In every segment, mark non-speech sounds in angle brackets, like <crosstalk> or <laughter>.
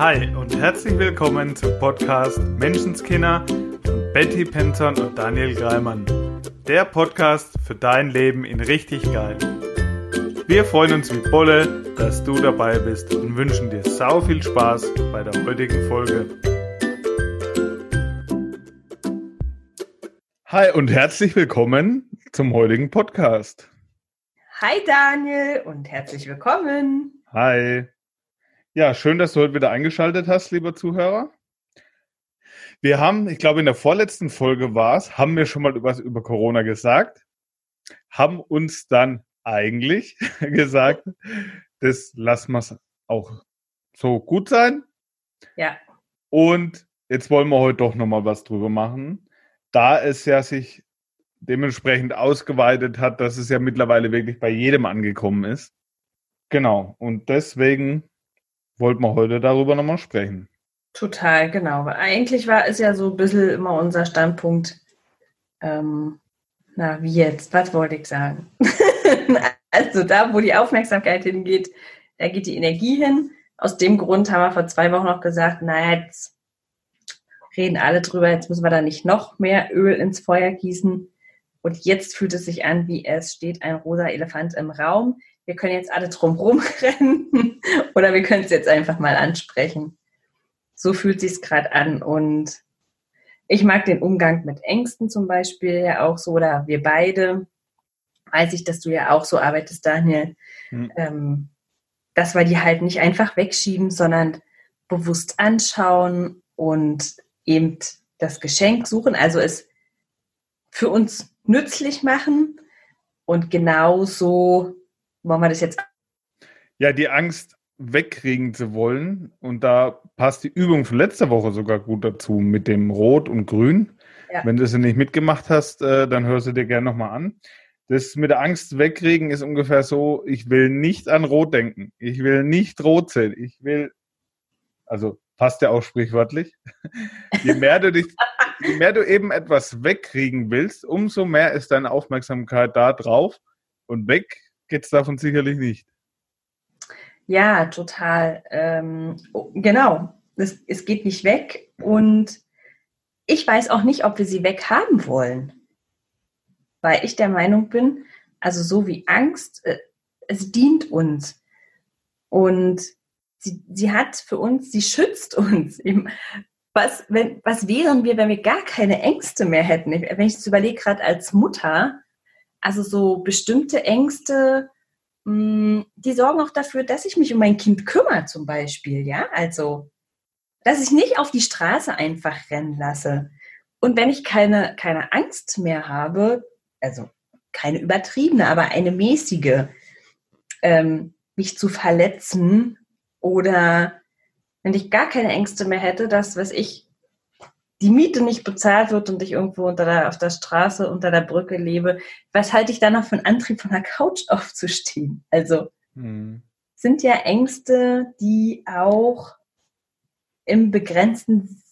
Hi und herzlich willkommen zum Podcast Menschenskinder von Betty Penton und Daniel Greimann. Der Podcast für dein Leben in richtig geil. Wir freuen uns wie Bolle, dass du dabei bist und wünschen dir sau viel Spaß bei der heutigen Folge. Hi und herzlich willkommen zum heutigen Podcast. Hi Daniel und herzlich willkommen. Hi. Ja, schön, dass du heute wieder eingeschaltet hast, lieber Zuhörer. Wir haben, ich glaube, in der vorletzten Folge war es, haben wir schon mal was über Corona gesagt, haben uns dann eigentlich <laughs> gesagt, das lassen wir auch so gut sein. Ja. Und jetzt wollen wir heute doch nochmal was drüber machen da es ja sich dementsprechend ausgeweitet hat, dass es ja mittlerweile wirklich bei jedem angekommen ist. Genau. Und deswegen wollten wir heute darüber nochmal sprechen. Total, genau. Eigentlich war es ja so ein bisschen immer unser Standpunkt, ähm, na, wie jetzt, was wollte ich sagen? <laughs> also da, wo die Aufmerksamkeit hingeht, da geht die Energie hin. Aus dem Grund haben wir vor zwei Wochen noch gesagt, naja, jetzt reden alle drüber, jetzt müssen wir da nicht noch mehr Öl ins Feuer gießen. Und jetzt fühlt es sich an, wie es steht ein rosa Elefant im Raum. Wir können jetzt alle drumherum <laughs> rennen oder wir können es jetzt einfach mal ansprechen. So fühlt sich gerade an. Und ich mag den Umgang mit Ängsten zum Beispiel ja auch so, oder wir beide. Weiß ich, dass du ja auch so arbeitest, Daniel. Mhm. Ähm, dass wir die halt nicht einfach wegschieben, sondern bewusst anschauen und eben das Geschenk suchen, also es für uns nützlich machen. Und genauso wollen wir das jetzt. Ja, die Angst wegkriegen zu wollen. Und da passt die Übung von letzter Woche sogar gut dazu mit dem Rot und Grün. Ja. Wenn du sie nicht mitgemacht hast, äh, dann hörst du dir gerne nochmal an. Das mit der Angst wegkriegen ist ungefähr so, ich will nicht an Rot denken. Ich will nicht rot sehen. Ich will, also passt ja auch sprichwörtlich. <laughs> Je mehr du dich, je mehr du eben etwas wegkriegen willst, umso mehr ist deine Aufmerksamkeit da drauf und weg geht es davon sicherlich nicht. Ja, total. Ähm, genau. Es, es geht nicht weg und ich weiß auch nicht, ob wir sie weghaben wollen. Weil ich der Meinung bin, also so wie Angst, äh, es dient uns. Und sie, sie hat für uns, sie schützt uns. Was, wenn, was wären wir, wenn wir gar keine Ängste mehr hätten? Wenn ich es überlege, gerade als Mutter, also so bestimmte Ängste, mh, hm, die sorgen auch dafür, dass ich mich um mein Kind kümmere, zum Beispiel, ja, also, dass ich nicht auf die Straße einfach rennen lasse. Und wenn ich keine, keine Angst mehr habe, also keine übertriebene, aber eine mäßige, ähm, mich zu verletzen oder wenn ich gar keine Ängste mehr hätte, dass, was ich, die Miete nicht bezahlt wird und ich irgendwo unter der, auf der Straße unter der Brücke lebe, was halte ich da noch für einen Antrieb, von der Couch <laughs> aufzustehen? Also hm. sind ja Ängste, die auch im begrenzten,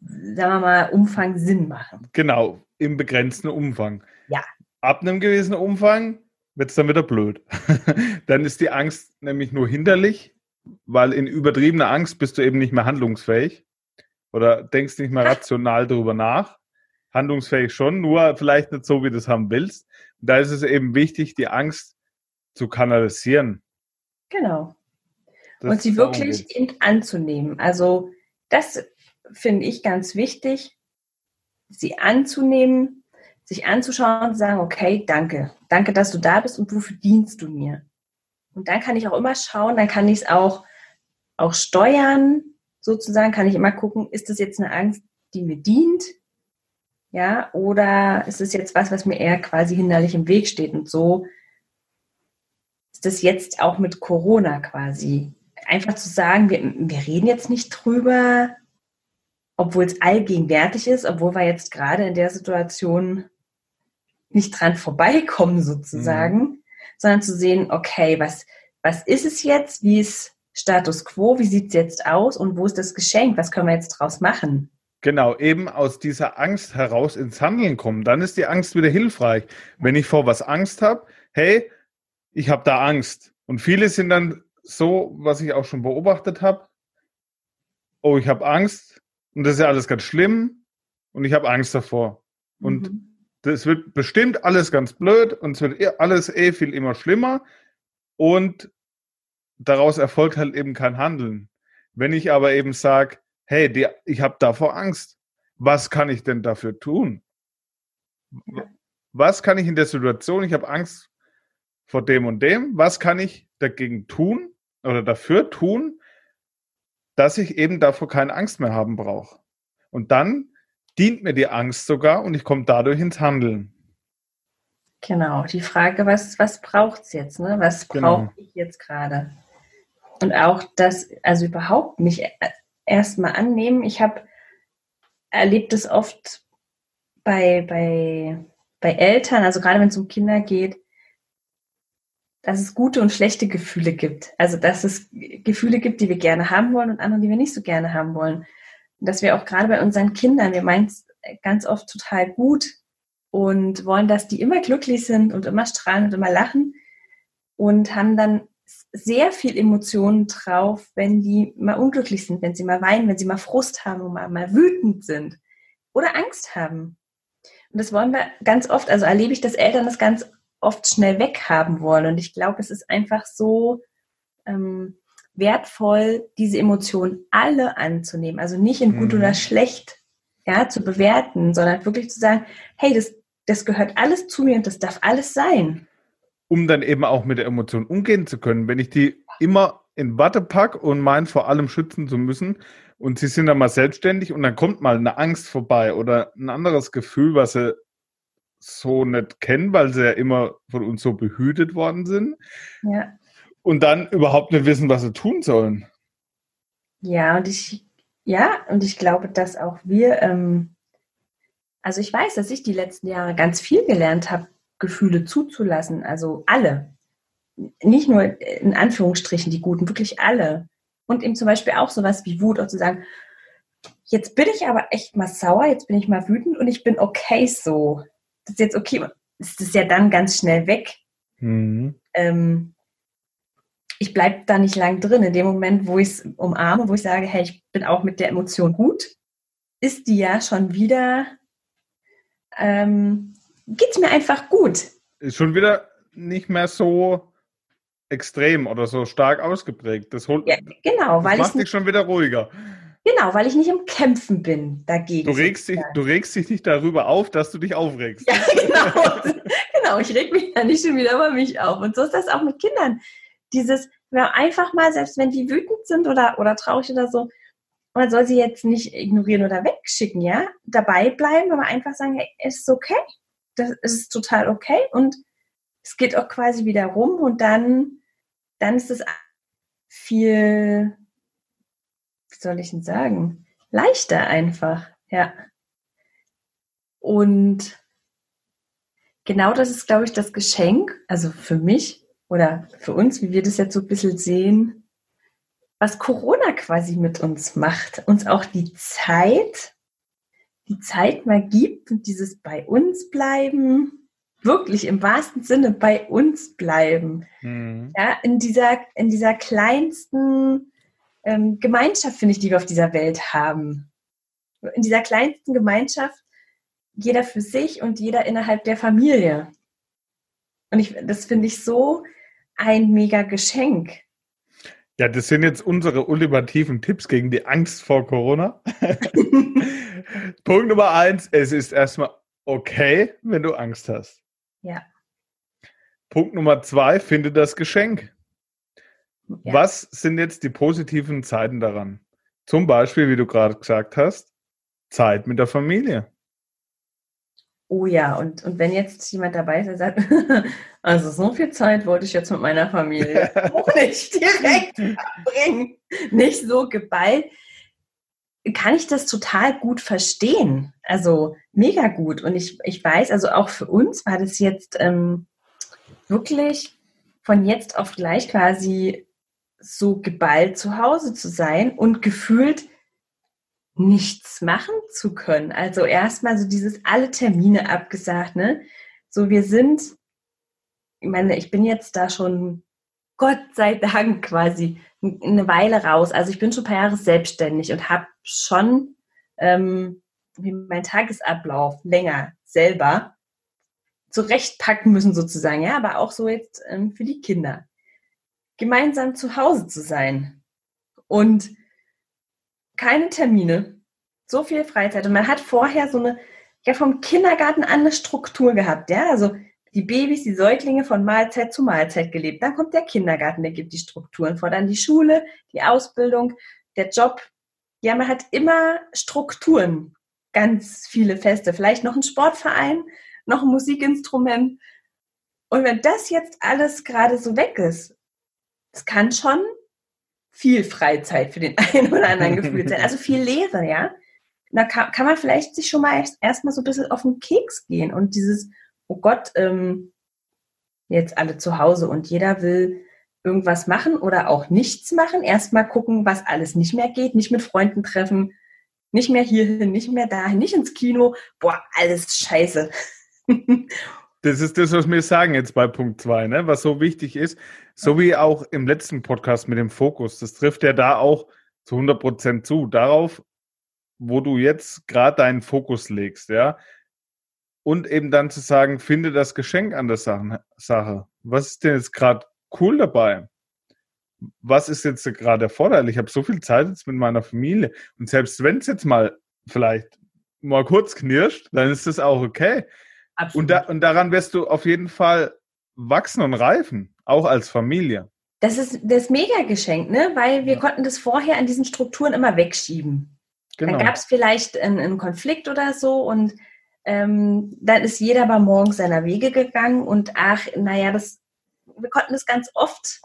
sagen wir mal, Umfang Sinn machen. Genau, im begrenzten Umfang. Ja. Ab einem gewissen Umfang wird es dann wieder blöd. <laughs> dann ist die Angst nämlich nur hinderlich weil in übertriebener Angst bist du eben nicht mehr handlungsfähig oder denkst nicht mehr rational darüber nach. Handlungsfähig schon, nur vielleicht nicht so, wie du es haben willst. Und da ist es eben wichtig, die Angst zu kanalisieren. Genau. Das und sie wirklich anzunehmen. Also das finde ich ganz wichtig, sie anzunehmen, sich anzuschauen und zu sagen, okay, danke. Danke, dass du da bist und wofür dienst du mir? Und dann kann ich auch immer schauen, dann kann ich es auch, auch steuern, sozusagen, kann ich immer gucken, ist das jetzt eine Angst, die mir dient? Ja, oder ist es jetzt was, was mir eher quasi hinderlich im Weg steht? Und so ist das jetzt auch mit Corona quasi. Einfach zu sagen, wir, wir reden jetzt nicht drüber, obwohl es allgegenwärtig ist, obwohl wir jetzt gerade in der Situation nicht dran vorbeikommen sozusagen. Mhm sondern zu sehen, okay, was, was ist es jetzt? Wie ist Status quo? Wie sieht es jetzt aus? Und wo ist das Geschenk? Was können wir jetzt draus machen? Genau, eben aus dieser Angst heraus ins Handeln kommen. Dann ist die Angst wieder hilfreich. Wenn ich vor was Angst habe, hey, ich habe da Angst. Und viele sind dann so, was ich auch schon beobachtet habe, oh, ich habe Angst und das ist ja alles ganz schlimm und ich habe Angst davor. Und mhm. das wird bestimmt alles ganz blöd und es wird eh alles eh viel immer schlimmer und daraus erfolgt halt eben kein Handeln. Wenn ich aber eben sage, hey, die, ich habe davor Angst, was kann ich denn dafür tun? Was kann ich in der Situation, ich habe Angst vor dem und dem, was kann ich dagegen tun oder dafür tun, dass ich eben davor keine Angst mehr haben brauche? Und dann dient mir die Angst sogar und ich komme dadurch ins Handeln. Genau, die Frage, was, was braucht es jetzt? Ne? Was genau. brauche ich jetzt gerade? Und auch das, also überhaupt mich erstmal annehmen. Ich habe erlebt es oft bei, bei, bei Eltern, also gerade wenn es um Kinder geht, dass es gute und schlechte Gefühle gibt. Also dass es Gefühle gibt, die wir gerne haben wollen und andere, die wir nicht so gerne haben wollen. Und dass wir auch gerade bei unseren Kindern, wir meinen es ganz oft total gut und wollen, dass die immer glücklich sind und immer strahlen und immer lachen und haben dann sehr viel Emotionen drauf, wenn die mal unglücklich sind, wenn sie mal weinen, wenn sie mal Frust haben und mal, mal wütend sind oder Angst haben. Und das wollen wir ganz oft, also erlebe ich, dass Eltern das ganz oft schnell weghaben wollen. Und ich glaube, es ist einfach so ähm, wertvoll, diese Emotionen alle anzunehmen. Also nicht in gut mhm. oder schlecht ja, zu bewerten, sondern wirklich zu sagen, hey, das, das gehört alles zu mir und das darf alles sein um dann eben auch mit der Emotion umgehen zu können. Wenn ich die immer in Watte pack und mein vor allem schützen zu müssen und sie sind dann mal selbstständig und dann kommt mal eine Angst vorbei oder ein anderes Gefühl, was sie so nicht kennen, weil sie ja immer von uns so behütet worden sind. Ja. Und dann überhaupt nicht wissen, was sie tun sollen. Ja, und ich, ja, und ich glaube, dass auch wir, ähm, also ich weiß, dass ich die letzten Jahre ganz viel gelernt habe, Gefühle zuzulassen, also alle. Nicht nur in Anführungsstrichen die guten, wirklich alle. Und eben zum Beispiel auch sowas wie Wut, auch zu sagen, jetzt bin ich aber echt mal sauer, jetzt bin ich mal wütend und ich bin okay so. Das ist jetzt okay, das ist ja dann ganz schnell weg. Mhm. Ähm, ich bleibe da nicht lang drin. In dem Moment, wo ich es umarme, wo ich sage, hey, ich bin auch mit der Emotion gut, ist die ja schon wieder ähm, geht es mir einfach gut. Ist schon wieder nicht mehr so extrem oder so stark ausgeprägt. Das holt, ja, genau, weil das macht dich schon wieder ruhiger. Genau, weil ich nicht im Kämpfen bin dagegen. Du regst, dich, du regst dich nicht darüber auf, dass du dich aufregst. Ja, <laughs> genau. genau, ich reg mich da nicht schon wieder über mich auf. Und so ist das auch mit Kindern. Dieses, ja, einfach mal, selbst wenn die wütend sind oder, oder traurig oder so, man soll sie jetzt nicht ignorieren oder wegschicken, ja? Dabei bleiben, aber einfach sagen, hey, es ist okay das ist total okay und es geht auch quasi wieder rum und dann, dann ist es viel, wie soll ich denn sagen, leichter einfach, ja. Und genau das ist, glaube ich, das Geschenk, also für mich oder für uns, wie wir das jetzt so ein bisschen sehen, was Corona quasi mit uns macht, uns auch die Zeit die Zeit mal gibt und dieses bei uns bleiben, wirklich im wahrsten Sinne bei uns bleiben. Mhm. Ja, in dieser, in dieser kleinsten ähm, Gemeinschaft, finde ich, die wir auf dieser Welt haben. In dieser kleinsten Gemeinschaft, jeder für sich und jeder innerhalb der Familie. Und ich, das finde ich so ein mega Geschenk. Ja, das sind jetzt unsere ultimativen Tipps gegen die Angst vor Corona. <laughs> Punkt Nummer eins, es ist erstmal okay, wenn du Angst hast. Ja. Punkt Nummer zwei, finde das Geschenk. Ja. Was sind jetzt die positiven Zeiten daran? Zum Beispiel, wie du gerade gesagt hast, Zeit mit der Familie. Oh ja, und, und wenn jetzt jemand dabei ist, der sagt, <laughs> also so viel Zeit wollte ich jetzt mit meiner Familie <laughs> auch nicht direkt verbringen, nicht so geballt, kann ich das total gut verstehen. Also mega gut. Und ich, ich weiß, also auch für uns war das jetzt ähm, wirklich von jetzt auf gleich quasi so geballt zu Hause zu sein und gefühlt nichts machen zu können. Also erstmal so dieses alle Termine abgesagt, ne? So wir sind, ich meine, ich bin jetzt da schon Gott sei Dank quasi eine Weile raus. Also ich bin schon ein paar Jahre selbstständig und habe schon ähm, mein Tagesablauf länger selber zurechtpacken müssen sozusagen, ja, aber auch so jetzt ähm, für die Kinder. Gemeinsam zu Hause zu sein und keine Termine, so viel Freizeit und man hat vorher so eine, ja vom Kindergarten an eine Struktur gehabt, ja, also die Babys, die Säuglinge von Mahlzeit zu Mahlzeit gelebt. Dann kommt der Kindergarten, der gibt die Strukturen vor, dann die Schule, die Ausbildung, der Job. Ja, man hat immer Strukturen, ganz viele Feste, vielleicht noch ein Sportverein, noch ein Musikinstrument. Und wenn das jetzt alles gerade so weg ist, es kann schon viel Freizeit für den <laughs> einen oder anderen gefühlt sein. Also viel Leere, ja. Da kann, kann man vielleicht sich schon mal erstmal so ein bisschen auf den Keks gehen und dieses, oh Gott, ähm, jetzt alle zu Hause und jeder will irgendwas machen oder auch nichts machen. Erstmal gucken, was alles nicht mehr geht, nicht mit Freunden treffen, nicht mehr hierhin, nicht mehr dahin, nicht ins Kino. Boah, alles scheiße. <laughs> Das ist das, was wir sagen jetzt bei Punkt 2, ne? was so wichtig ist. So wie auch im letzten Podcast mit dem Fokus. Das trifft ja da auch zu 100 Prozent zu. Darauf, wo du jetzt gerade deinen Fokus legst, ja. Und eben dann zu sagen, finde das Geschenk an der Sache. Was ist denn jetzt gerade cool dabei? Was ist jetzt gerade erforderlich? Ich habe so viel Zeit jetzt mit meiner Familie. Und selbst wenn es jetzt mal vielleicht mal kurz knirscht, dann ist das auch okay. Und, da, und daran wirst du auf jeden Fall wachsen und reifen, auch als Familie. Das ist das Mega-Geschenk, ne? weil wir ja. konnten das vorher an diesen Strukturen immer wegschieben. Genau. Dann gab es vielleicht einen, einen, Konflikt oder so und ähm, dann ist jeder aber morgens seiner Wege gegangen und ach, naja, das, wir konnten das ganz oft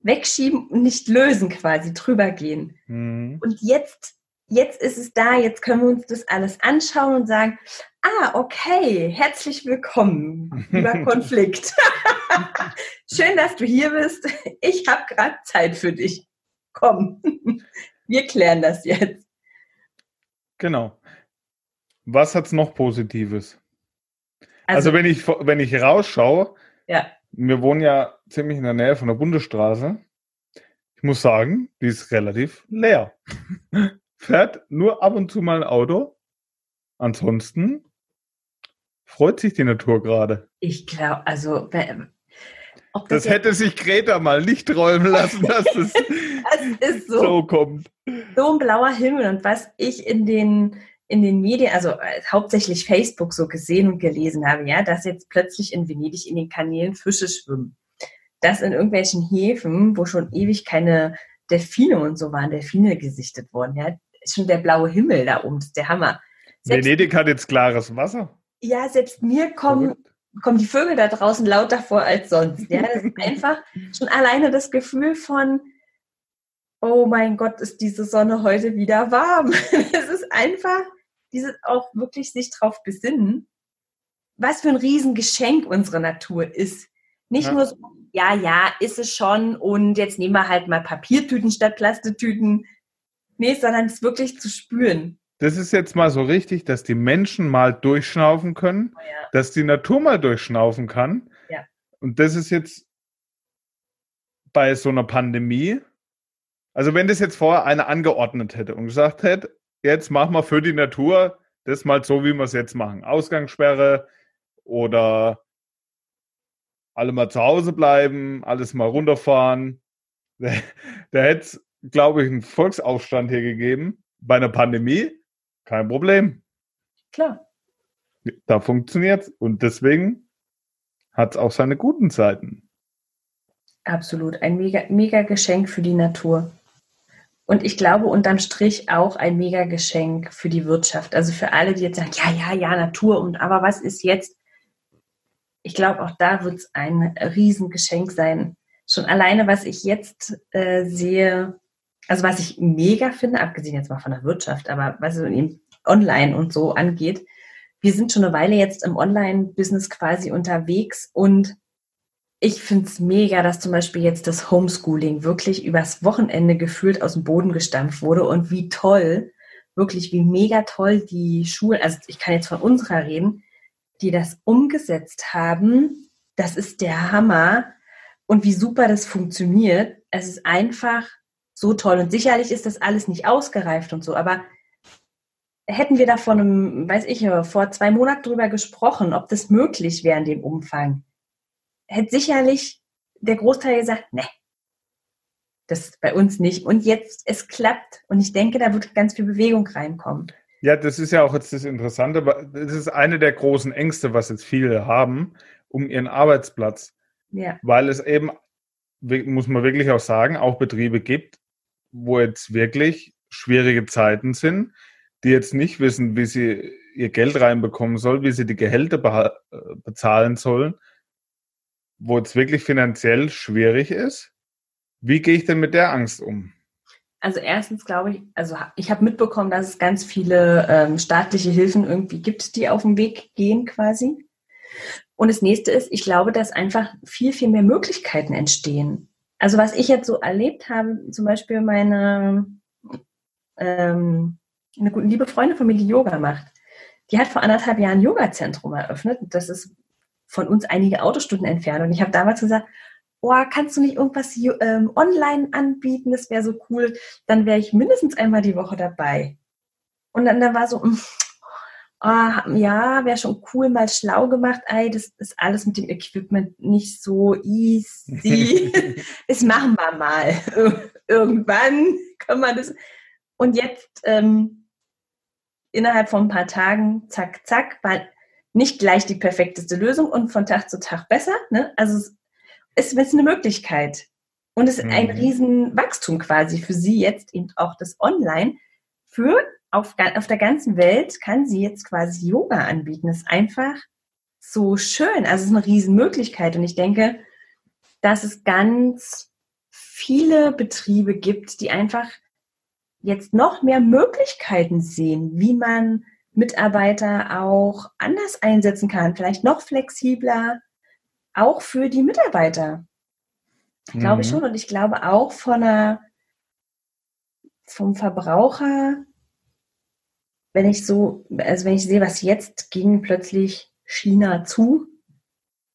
wegschieben und nicht lösen quasi, drüber gehen. Mhm. Und jetzt jetzt ist es da, jetzt können wir uns das alles anschauen und sagen, ah, okay, herzlich willkommen über <laughs> Konflikt. <laughs> Schön, dass du hier bist. Ich habe gerade Zeit für dich. Komm, <laughs> wir klären das jetzt. Genau. Was hat es noch Positives? Also, also, wenn ich wenn ich rausschaue, ja. wir wohnen ja ziemlich in der Nähe von der Bundesstraße. Ich muss sagen, die ist relativ leer fährt nur ab und zu mal ein Auto. Ansonsten freut sich die Natur gerade. Ich glaube, also das, das hätte sich Greta mal nicht träumen lassen, dass <laughs> das, das so, so, kommt. So ein blauer Himmel und was ich in den in den Medien, also äh, hauptsächlich Facebook so gesehen und gelesen habe, ja, dass jetzt plötzlich in Venedig in den Kanälen Fische schwimmen. Dass in irgendwelchen Häfen, wo schon ewig keine Delfine und so waren, Delfine gesichtet worden, ja, ist schon der blaue Himmel da oben, ist der Hammer. Selbst, Venedig hat jetzt klares Wasser. Ja, selbst mir kommen, kommen die Vögel da draußen lauter vor als sonst. Ja, das ist einfach <laughs> schon alleine das Gefühl von, oh mein Gott, ist diese Sonne heute wieder warm. <laughs> Es ist einfach dieses auch wirklich sich drauf besinnen, was für ein Riesengeschenk unsere Natur ist. Nicht ja. nur so, ja, ja, ist es schon und jetzt nehmen wir halt mal Papiertüten statt Plastiktüten. Nee, sondern es wirklich zu spüren. Das ist jetzt mal so richtig, dass die Menschen mal durchschnaufen können, oh ja. dass die Natur mal durchschnaufen kann. Ja. Und das ist jetzt bei so einer Pandemie. Also wenn das jetzt vorher einer angeordnet hätte und gesagt hätte, jetzt machen wir für die Natur das mal so, wie wir es jetzt machen. Ausgangssperre oder alle mal zu Hause bleiben, alles mal runterfahren. <laughs> Da, da hätte es glaube ich, einen Volksaufstand hier gegeben. Bei einer Pandemie, kein Problem. Klar. Da funktioniert Und deswegen hat es auch seine guten Seiten. Absolut. Ein mega, mega Geschenk für die Natur. Und ich glaube unterm Strich auch ein mega Geschenk für die Wirtschaft. Also für alle, die jetzt sagen, ja, ja, ja, Natur und aber was ist jetzt? Ich glaube, auch da wird es ein Riesengeschenk sein. Schon alleine, was ich jetzt äh, sehe, also was ich mega finde, abgesehen jetzt mal von der Wirtschaft, aber was so online und so angeht, wir sind schon eine Weile jetzt im Online-Business quasi unterwegs und ich finde es mega, dass zum Beispiel jetzt das Homeschooling wirklich übers Wochenende gefühlt aus dem Boden gestampft wurde und wie toll, wirklich wie mega toll die Schulen, also ich kann jetzt von unserer reden, die das umgesetzt haben. Das ist der Hammer. und wie super das funktioniert. Es ist einfach so toll. Und sicherlich ist das alles nicht ausgereift und so, aber hätten wir da vor einem, weiß ich, vor zwei Monaten drüber gesprochen, ob das möglich wäre in dem Umfang, hätte sicherlich der Großteil gesagt, ne, das ist bei uns nicht. Und jetzt, es klappt. Und ich denke, da wird ganz viel Bewegung reinkommen. Ja, das ist ja auch jetzt das Interessante. Das ist eine der großen Ängste, was jetzt viele haben, um ihren Arbeitsplatz. Ja. Weil es eben, muss man wirklich auch sagen, auch Betriebe gibt, wo jetzt wirklich schwierige Zeiten sind, die jetzt nicht wissen, wie sie ihr Geld reinbekommen sollen, wie sie die Gehälter äh, bezahlen sollen, wo es wirklich finanziell schwierig ist. Wie gehe ich denn mit der Angst um? Also erstens glaube ich, also ich habe mitbekommen, dass es ganz viele ähm, staatliche Hilfen irgendwie gibt, die auf dem Weg gehen quasi. Und das nächste ist, ich glaube, dass einfach viel, viel mehr Möglichkeiten entstehen. Also was ich jetzt so erlebt habe, zum Beispiel meine ähm, eine gute, liebe Freundin von mir, die Yoga macht, die hat vor anderthalb Jahren ein Yoga-Zentrum eröffnet. Das ist von uns einige Autostunden entfernt. Und ich habe damals gesagt, oh, kannst du nicht irgendwas ähm, online anbieten? Das wäre so cool. Dann wäre ich mindestens einmal die Woche dabei. Und dann da war so, oh, ja, wäre schon cool, mal schlau gemacht. Ey, das ist alles mit dem Equipment nicht so easy. <laughs> das machen wir mal. <laughs> Irgendwann kann man das. Und jetzt ähm, innerhalb von ein paar Tagen, zack, zack, war nicht gleich die perfekteste Lösung und von Tag zu Tag besser. Ne? Also es ist eine Möglichkeit. Und es ist ein mhm. Riesenwachstum quasi für sie jetzt eben auch das Online. Für auf, auf der ganzen Welt kann sie jetzt quasi Yoga anbieten. Das ist einfach so schön. Also es ist eine Riesenmöglichkeit. Und ich denke, dass es ganz viele Betriebe gibt, die einfach jetzt noch mehr Möglichkeiten sehen, wie man Mitarbeiter auch anders einsetzen kann, vielleicht noch flexibler, auch für die Mitarbeiter. Mhm. Glaube ich schon. Und ich glaube auch von einer, vom Verbraucher, wenn ich so, also wenn ich sehe, was jetzt ging plötzlich China zu,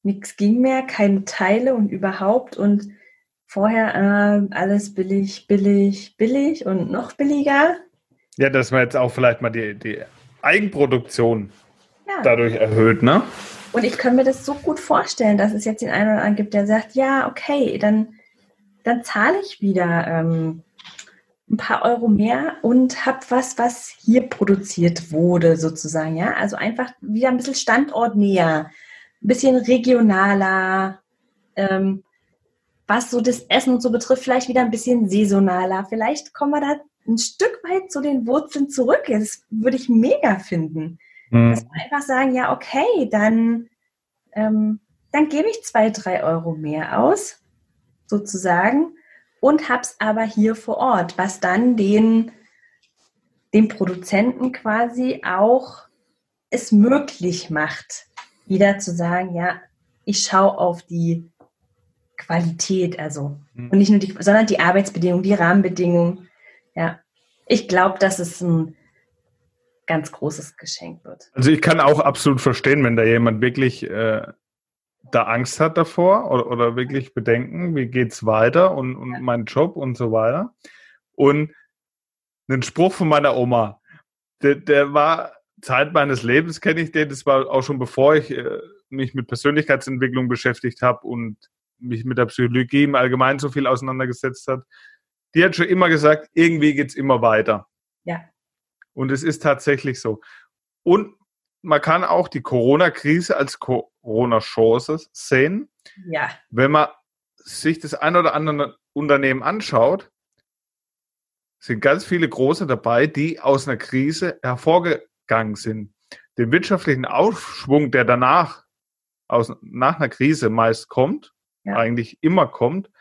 nichts ging mehr, keine Teile und überhaupt und vorher äh, alles billig, billig, billig und noch billiger. Ja, dass man jetzt auch vielleicht mal die, die Eigenproduktion ja. dadurch erhöht, ne? Und ich kann mir das so gut vorstellen, dass es jetzt den einen oder anderen gibt, der sagt, ja, okay, dann, dann zahle ich wieder ähm, ein paar Euro mehr und habe was, was hier produziert wurde, sozusagen, ja. Also einfach wieder ein bisschen standortnäher, ein bisschen regionaler, ähm, was so das Essen und so betrifft, vielleicht wieder ein bisschen saisonaler. Vielleicht kommen wir da ein Stück weit zu den Wurzeln zurück. Das würde ich mega finden. Mhm. Dass wir einfach sagen, ja, okay, dann, ähm, dann gebe ich zwei, drei Euro mehr aus, sozusagen, und hab's aber hier vor Ort, was dann den, den Produzenten quasi auch es möglich macht, wieder zu sagen, ja, ich schaue auf die Qualität, also mhm. und nicht nur die, sondern die Arbeitsbedingungen, die Rahmenbedingungen. Ja, ich glaube, dass es ein ganz großes Geschenk wird. Also ich kann auch absolut verstehen, wenn da jemand wirklich äh, da Angst hat davor oder, oder wirklich Bedenken, wie geht's weiter und, und mein Job und so weiter. Und ein Spruch von meiner Oma, der, der war Zeit meines Lebens, kenne ich den, das war auch schon bevor ich äh, mich mit Persönlichkeitsentwicklung beschäftigt habe und mich mit der Psychologie im Allgemeinen so viel auseinandergesetzt hat, die hat schon immer gesagt, irgendwie geht es immer weiter. Ja. Und es ist tatsächlich so. Und man kann auch die Corona-Krise als Corona-Chance sehen. Ja. Wenn man sich das ein oder andere Unternehmen anschaut, sind ganz viele große dabei, die aus einer Krise hervorgegangen sind. Den wirtschaftlichen Aufschwung, der danach aus, nach einer Krise meist kommt, ja. eigentlich immer kommt,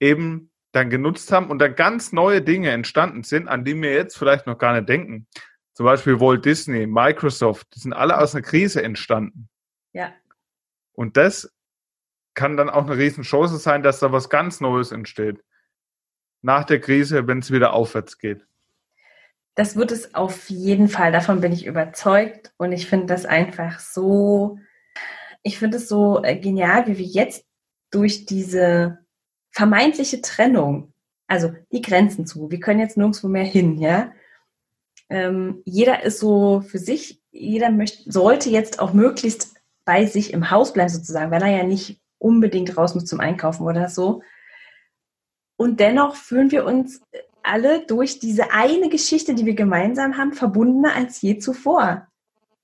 eben dann genutzt haben und dann ganz neue Dinge entstanden sind, an die wir jetzt vielleicht noch gar nicht denken. Zum Beispiel Walt Disney, Microsoft, die sind alle aus einer Krise entstanden. Ja. Und das kann dann auch eine Riesenchance sein, dass da was ganz Neues entsteht. Nach der Krise, wenn es wieder aufwärts geht. Das wird es auf jeden Fall. Davon bin ich überzeugt. Und ich finde das einfach so, ich finde es so äh, genial, wie wir jetzt durch diese vermeintliche Trennung, also die Grenzen zu, wir können jetzt nirgendwo mehr hin, ja. Ähm, jeder ist so für sich, jeder möchte, sollte jetzt auch möglichst bei sich im Haus bleiben sozusagen, weil er ja nicht unbedingt raus muss zum Einkaufen oder so. Und dennoch fühlen wir uns alle durch diese eine Geschichte, die wir gemeinsam haben, verbundener als je zuvor.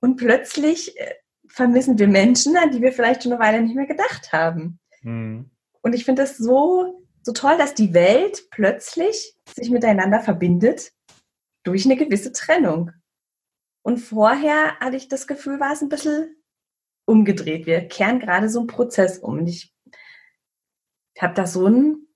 Und plötzlich äh, vermissen wir Menschen, an die wir vielleicht schon eine Weile nicht mehr gedacht haben. Mhm. Und ich finde es so, so toll, dass die Welt plötzlich sich miteinander verbindet durch eine gewisse Trennung. Und vorher hatte ich das Gefühl, war es ein bisschen umgedreht. Wir kehren gerade so einen Prozess um. Und ich habe da so ein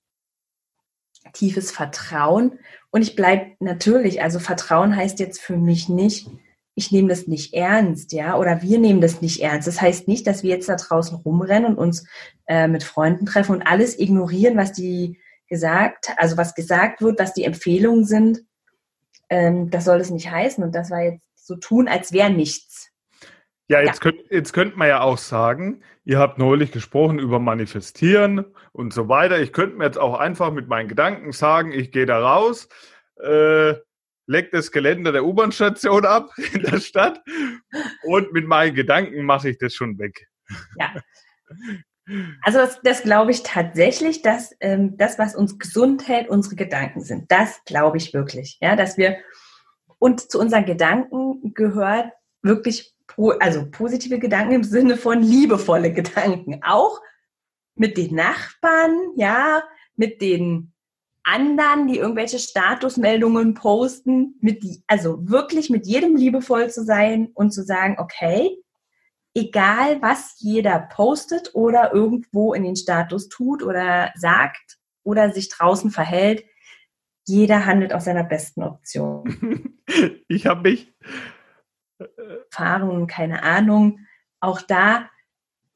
tiefes Vertrauen. Und ich bleibe natürlich, also Vertrauen heißt jetzt für mich nicht, ich nehme das nicht ernst, ja, oder wir nehmen das nicht ernst. Das heißt nicht, dass wir jetzt da draußen rumrennen und uns äh, mit Freunden treffen und alles ignorieren, was die gesagt, also was gesagt wird, was die Empfehlungen sind. Ähm, das soll es nicht heißen. Und das war jetzt so tun, als wäre nichts. Ja, jetzt, ja. Könnt, jetzt könnte man ja auch sagen, ihr habt neulich gesprochen über Manifestieren und so weiter. Ich könnte mir jetzt auch einfach mit meinen Gedanken sagen, ich gehe da raus, äh, leck das Geländer der U-Bahn-Station ab <laughs> in der Stadt und mit meinen Gedanken mache ich das schon weg. Ja. <laughs> Also das, das glaube ich tatsächlich, dass ähm, das, was uns gesund hält, unsere Gedanken sind. Das glaube ich wirklich. Ja, dass wir und zu unseren Gedanken gehört wirklich also positive Gedanken im Sinne von liebevolle Gedanken. Auch mit den Nachbarn, ja, mit den anderen, die irgendwelche Statusmeldungen posten, mit die, also wirklich mit jedem liebevoll zu sein und zu sagen, okay, egal was jeder postet oder irgendwo in den Status tut oder sagt oder sich draußen verhält, jeder handelt aus seiner besten Option. <laughs> Ich habe mich Erfahrungen, keine Ahnung. Auch da,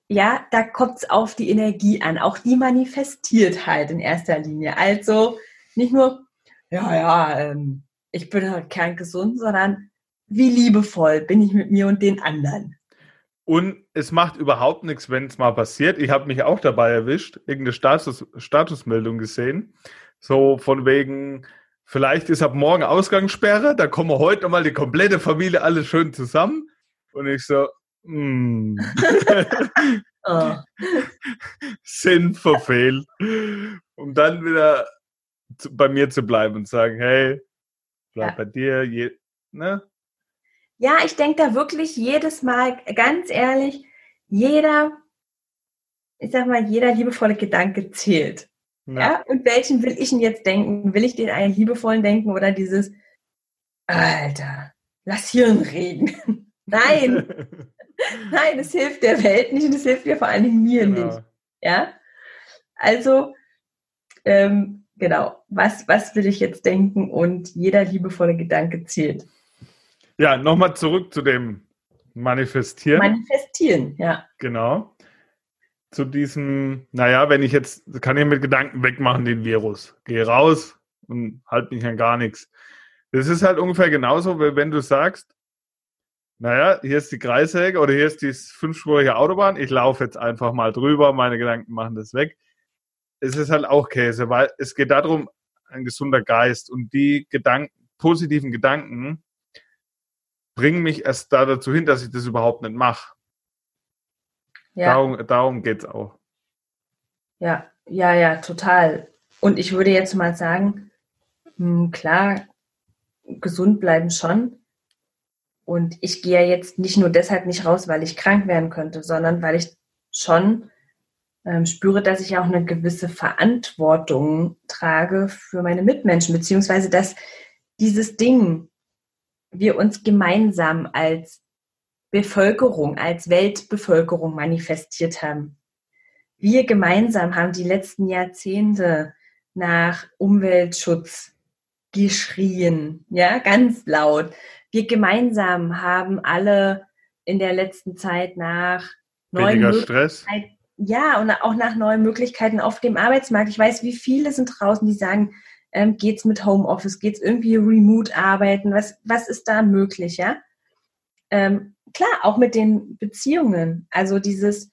ja, da kommt es auf die Energie an. Auch die manifestiert halt in erster Linie. Also nicht nur, ja, ja, ähm, ich bin halt kerngesund, sondern wie liebevoll bin ich mit mir und den anderen. Und es macht überhaupt nichts, wenn es mal passiert. Ich habe mich auch dabei erwischt, irgendeine Status, Statusmeldung gesehen. So von wegen, Vielleicht ist ab morgen Ausgangssperre, da kommen wir heute nochmal die komplette Familie alles schön zusammen. Und ich so, mm. oh. <laughs> Sinn verfehlt. Um dann wieder zu, bei mir zu bleiben und sagen, hey, bleib ja. bei dir, je, ne? Ja, ich denke da wirklich jedes Mal, ganz ehrlich, jeder, ich sag mal, jeder liebevolle Gedanke zählt. Ja. ja. Und welchen will ich denn jetzt denken? Will ich den einen liebevollen denken oder dieses, Alter, lass Hirn reden? <laughs> Nein. Nein, es hilft der Welt nicht und es hilft mir vor allen Dingen mir genau. nicht. Ja. Also, ähm, genau, was, was will ich jetzt denken? Und jeder liebevolle Gedanke zählt. Ja, nochmal zurück zu dem Manifestieren. Manifestieren, ja. Genau zu diesem, naja, wenn ich jetzt, kann ich mit Gedanken wegmachen, den Virus. Gehe raus und halt mich an gar nichts. Das ist halt ungefähr genauso, wenn du sagst, naja, hier ist die Kreissäge oder hier ist die fünfspurige Autobahn, ich laufe jetzt einfach mal drüber, meine Gedanken machen das weg. Es ist halt auch Käse, weil es geht darum, ein gesunder Geist und die Gedanken, positiven Gedanken bringen mich erst da dazu hin, dass ich das überhaupt nicht mache. Ja. Darum, darum geht es auch. Ja, ja, ja, total. Und ich würde jetzt mal sagen, hm, klar, gesund bleiben schon. Und ich gehe jetzt nicht nur deshalb nicht raus, weil ich krank werden könnte, sondern weil ich schon ähm, spüre, dass ich auch eine gewisse Verantwortung trage für meine Mitmenschen, beziehungsweise dass dieses Ding wir uns gemeinsam als Bevölkerung, als Weltbevölkerung manifestiert haben. Wir gemeinsam haben die letzten Jahrzehnte nach Umweltschutz geschrien, ja, ganz laut. Wir gemeinsam haben alle in der letzten Zeit nach neuen Weniger Stress. Ja, und auch nach neuen Möglichkeiten auf dem Arbeitsmarkt. Ich weiß, wie viele sind draußen, die sagen, ähm, geht's mit Homeoffice, geht's irgendwie remote arbeiten, was, was ist da möglich, ja? Ähm, klar, auch mit den Beziehungen. Also dieses,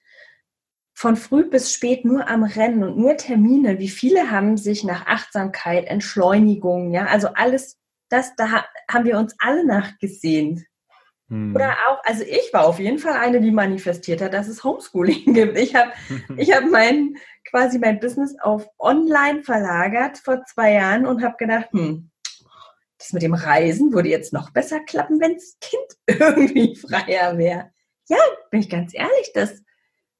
von früh bis spät nur am Rennen und nur Termine. Wie viele haben sich nach Achtsamkeit, Entschleunigung, ja, also alles, das, da haben wir uns alle nachgesehnt. Hm. Oder auch, also ich war auf jeden Fall eine, die manifestiert hat, dass es Homeschooling <laughs> gibt. Ich habe ich hab mein, quasi mein Business auf online verlagert vor zwei Jahren und habe gedacht, hm, das mit dem Reisen würde jetzt noch besser klappen, wenn das Kind <laughs> irgendwie freier wäre. Ja, bin ich ganz ehrlich, das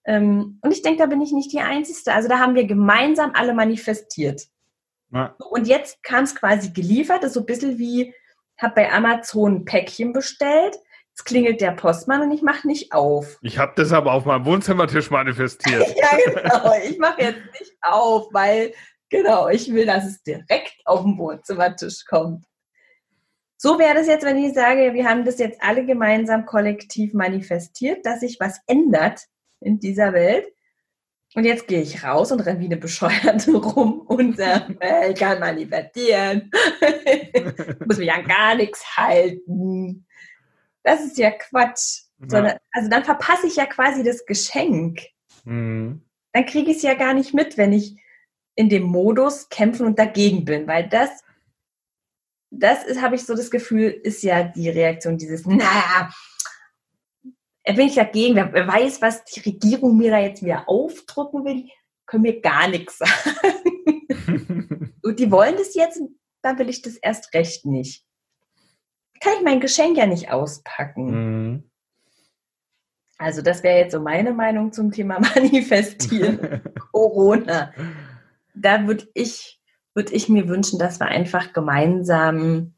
ähm, und ich denke, da bin ich nicht die Einzige. Also da haben wir gemeinsam alle manifestiert. Ja. Und jetzt kam es quasi geliefert. Das ist so ein bisschen wie, habe bei Amazon ein Päckchen bestellt. Jetzt klingelt der Postmann und ich mache nicht auf. Ich habe das aber auf meinem Wohnzimmertisch manifestiert. <laughs> ja, genau. <laughs> Ich mache jetzt nicht auf, weil, genau, ich will, dass es direkt auf den Wohnzimmertisch kommt. So wäre das jetzt, wenn ich sage, wir haben das jetzt alle gemeinsam kollektiv manifestiert, dass sich was ändert in dieser Welt. Und jetzt gehe ich raus und renne wie eine Bescheuerte <laughs> rum und sage, <laughs> äh, ich kann manifestieren. <laughs> muss mich an gar nichts halten. Das ist ja Quatsch. Ja. Sondern, also dann verpasse ich ja quasi das Geschenk. Mhm. Dann kriege ich es ja gar nicht mit, wenn ich in dem Modus kämpfen und dagegen bin, weil das, das ist, habe ich so das Gefühl, ist ja die Reaktion dieses, naja, bin ich dagegen. Wer, wer weiß, was die Regierung mir da jetzt wieder aufdrucken will, können mir gar nichts sagen. <laughs> und die wollen das jetzt, dann will ich das erst recht nicht. Kann ich mein Geschenk ja nicht auspacken. Mhm. Also das wäre jetzt so meine Meinung zum Thema <laughs> Manifestieren, <laughs> Corona. Da würde ich, würde ich mir wünschen, dass wir einfach gemeinsam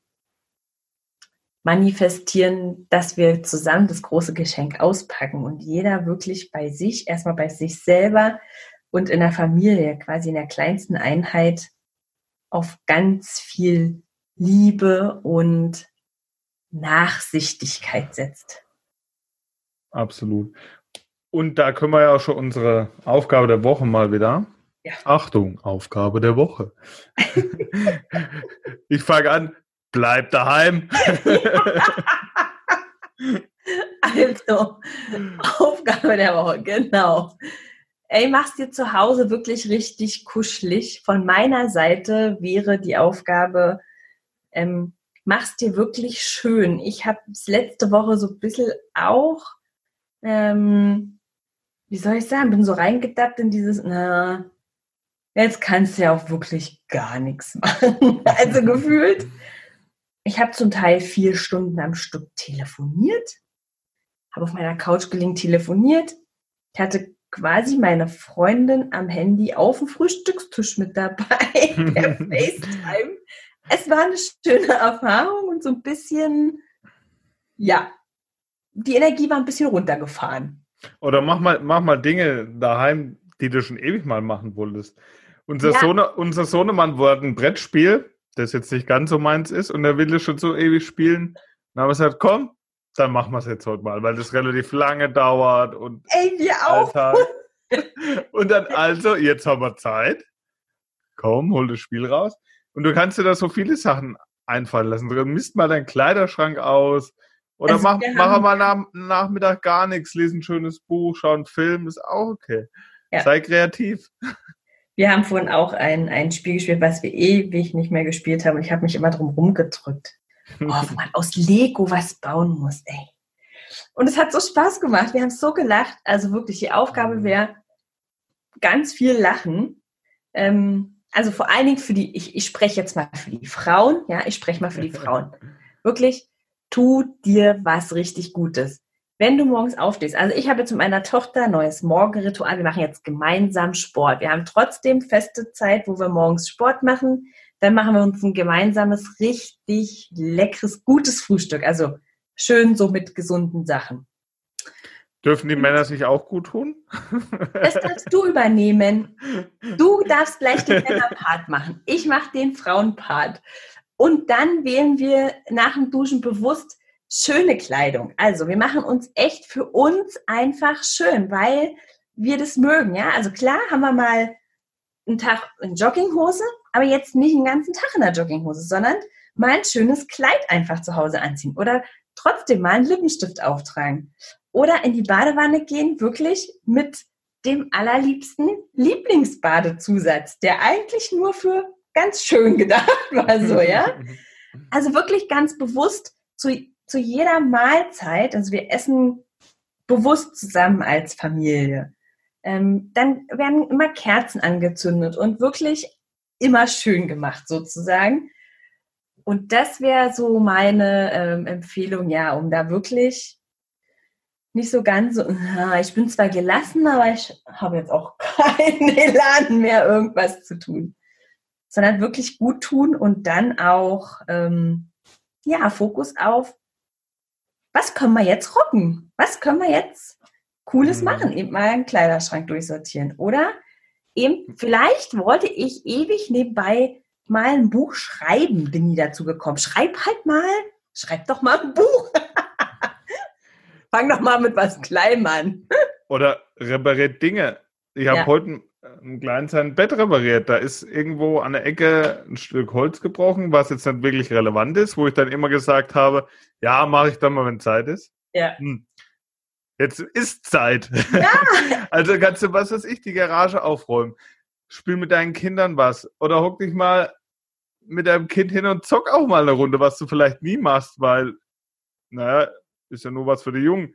manifestieren, dass wir zusammen das große Geschenk auspacken und jeder wirklich bei sich, erstmal bei sich selber und in der Familie, quasi in der kleinsten Einheit, auf ganz viel Liebe und Nachsichtigkeit setzt. Absolut. Und da können wir ja auch schon unsere Aufgabe der Woche mal wieder. Ja. Achtung, Aufgabe der Woche. <laughs> ich fange an, Bleib daheim. also, Aufgabe der Woche, genau. Ey, mach's dir zu Hause wirklich richtig kuschelig. Von meiner Seite wäre die Aufgabe, ähm, mach's dir wirklich schön. Ich habe es letzte Woche so ein bisschen auch, ähm, wie soll ich sagen, bin so reingedappt in dieses, na, jetzt kannst du ja auch wirklich gar nichts machen. <laughs> Also gefühlt ich habe zum Teil vier Stunden am Stück telefoniert, habe auf meiner Couch gelegen telefoniert. Ich hatte quasi meine Freundin am Handy auf dem Frühstückstisch mit dabei <laughs> per FaceTime. Es war eine schöne Erfahrung und so ein bisschen, ja, die Energie war ein bisschen runtergefahren. Oder mach mal, mach mal Dinge daheim, die du schon ewig mal machen wolltest. Unser, ja. Sohne, unser Sohnemann wollte ein Brettspiel das jetzt nicht ganz so meins ist und er will es schon so ewig spielen. Dann haben wir gesagt, komm, dann machen wir es jetzt heute mal, weil das relativ lange dauert und Ey, wir auch. <laughs> und dann also, jetzt haben wir Zeit. Komm, hol das Spiel raus. Und du kannst dir da so viele Sachen einfallen lassen. Du misst mal deinen Kleiderschrank aus. Oder also mach, mach mal nach, Nachmittag gar nichts, lese ein schönes Buch, schau einen Film, ist auch okay. Ja. Sei kreativ. Wir haben vorhin auch ein, ein Spiel gespielt, was wir ewig nicht mehr gespielt haben. Und ich habe mich immer drum rumgedrückt. <laughs> Oh, wo man aus Lego was bauen muss, ey. Und es hat so Spaß gemacht. Wir haben so gelacht. Also wirklich, die Aufgabe mhm. wäre ganz viel Lachen. Ähm, also vor allen Dingen für die, ich, ich spreche jetzt mal für die Frauen, ja, ich spreche mal für die Frauen. <laughs> Wirklich, tu dir was richtig Gutes wenn du morgens aufstehst, also ich habe jetzt mit meiner Tochter ein neues Morgenritual, wir machen jetzt gemeinsam Sport. Wir haben trotzdem feste Zeit, wo wir morgens Sport machen. Dann machen wir uns ein gemeinsames, richtig leckeres, gutes Frühstück. Also schön so mit gesunden Sachen. Dürfen die Männer sich auch gut tun? Das darfst du übernehmen. Du darfst gleich den <laughs> Männerpart machen. Ich mache den Frauenpart. Und dann wählen wir nach dem Duschen bewusst schöne Kleidung. Also wir machen uns echt für uns einfach schön, weil wir das mögen. Ja, also klar haben wir mal einen Tag in Jogginghose, aber jetzt nicht einen ganzen Tag in der Jogginghose, sondern mal ein schönes Kleid einfach zu Hause anziehen oder trotzdem mal einen Lippenstift auftragen oder in die Badewanne gehen, wirklich mit dem allerliebsten Lieblingsbadezusatz, der eigentlich nur für ganz schön gedacht war, so, ja. <laughs> Also wirklich ganz bewusst zu, zu jeder Mahlzeit, also wir essen bewusst zusammen als Familie. Ähm, dann werden immer Kerzen angezündet und wirklich immer schön gemacht sozusagen. Und das wäre so meine ähm, Empfehlung, ja, um da wirklich nicht so ganz so, ich bin zwar gelassen, aber ich habe jetzt auch <laughs> keinen Elan mehr, irgendwas zu tun. Sondern wirklich gut tun und dann auch, ähm, ja, Fokus auf, was können wir jetzt rocken? Was können wir jetzt Cooles mhm. machen? Eben mal einen Kleiderschrank durchsortieren. Oder eben, vielleicht wollte ich ewig nebenbei mal ein Buch schreiben, bin nie dazu gekommen. Schreib halt mal, schreib doch mal ein Buch. <laughs> Fang doch mal mit was Kleinem an. <laughs> Oder repariert Dinge. Ich habe ja. heute ein kleines sein Bett repariert. Da ist irgendwo an der Ecke ein Stück Holz gebrochen, was jetzt nicht wirklich relevant ist, wo ich dann immer gesagt habe, ja, mache ich dann mal, wenn Zeit ist. Ja. Hm. Jetzt ist Zeit. Ja. <laughs> also kannst du, was weiß ich, die Garage aufräumen. Spiel mit deinen Kindern was. Oder hock dich mal mit deinem Kind hin und zock auch mal eine Runde, was du vielleicht nie machst, weil, naja, ist ja nur was für die Jungen.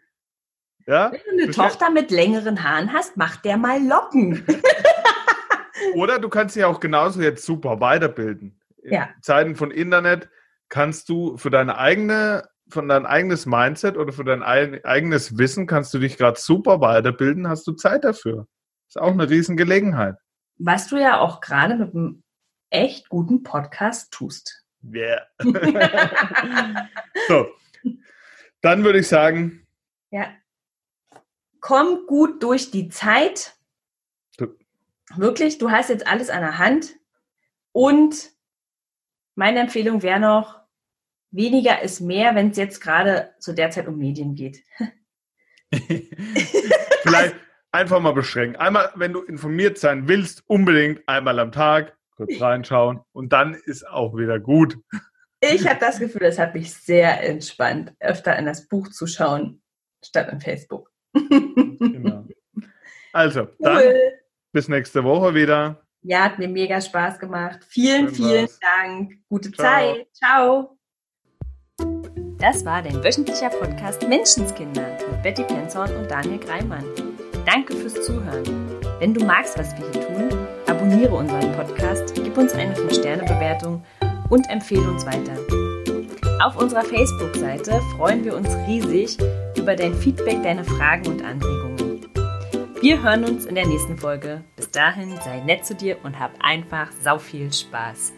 Ja? Wenn du eine. Tochter mit längeren Haaren hast, mach der mal Locken. <laughs> Oder du kannst dich auch genauso jetzt super weiterbilden. Ja. In Zeiten von Internet kannst du für deine eigene, von dein eigenes Mindset oder für dein eigenes Wissen kannst du dich gerade super weiterbilden, hast du Zeit dafür. Ist auch eine Riesengelegenheit. Was du ja auch gerade mit einem echt guten Podcast tust. Yeah. <laughs> so. Dann würde ich sagen. Ja komm gut durch die Zeit. Wirklich, du hast jetzt alles an der Hand. Und meine Empfehlung wäre noch, weniger ist mehr, wenn es jetzt gerade zu der Zeit um Medien geht. <laughs> Vielleicht einfach mal beschränken. Einmal, wenn du informiert sein willst, unbedingt einmal am Tag kurz reinschauen und dann ist auch wieder gut. Ich habe das Gefühl, das hat mich sehr entspannt, öfter in das Buch zu schauen, statt in Facebook genau. Also, dann cool. bis nächste Woche wieder. Ja, hat mir mega Spaß gemacht. Vielen, Schön vielen was. Dank. Gute Ciao. Zeit. Ciao. Das war dein wöchentlicher Podcast Menschenskinder mit Betty Penzorn und Daniel Greimann. Danke fürs Zuhören. Wenn du magst, was wir hier tun, abonniere unseren Podcast, gib uns eine 5-Sterne-Bewertung und empfehle uns weiter. Auf unserer Facebook-Seite freuen wir uns riesig über dein Feedback, deine Fragen und Anregungen. Wir hören uns in der nächsten Folge. Bis dahin, sei nett zu dir und hab einfach sau viel Spaß.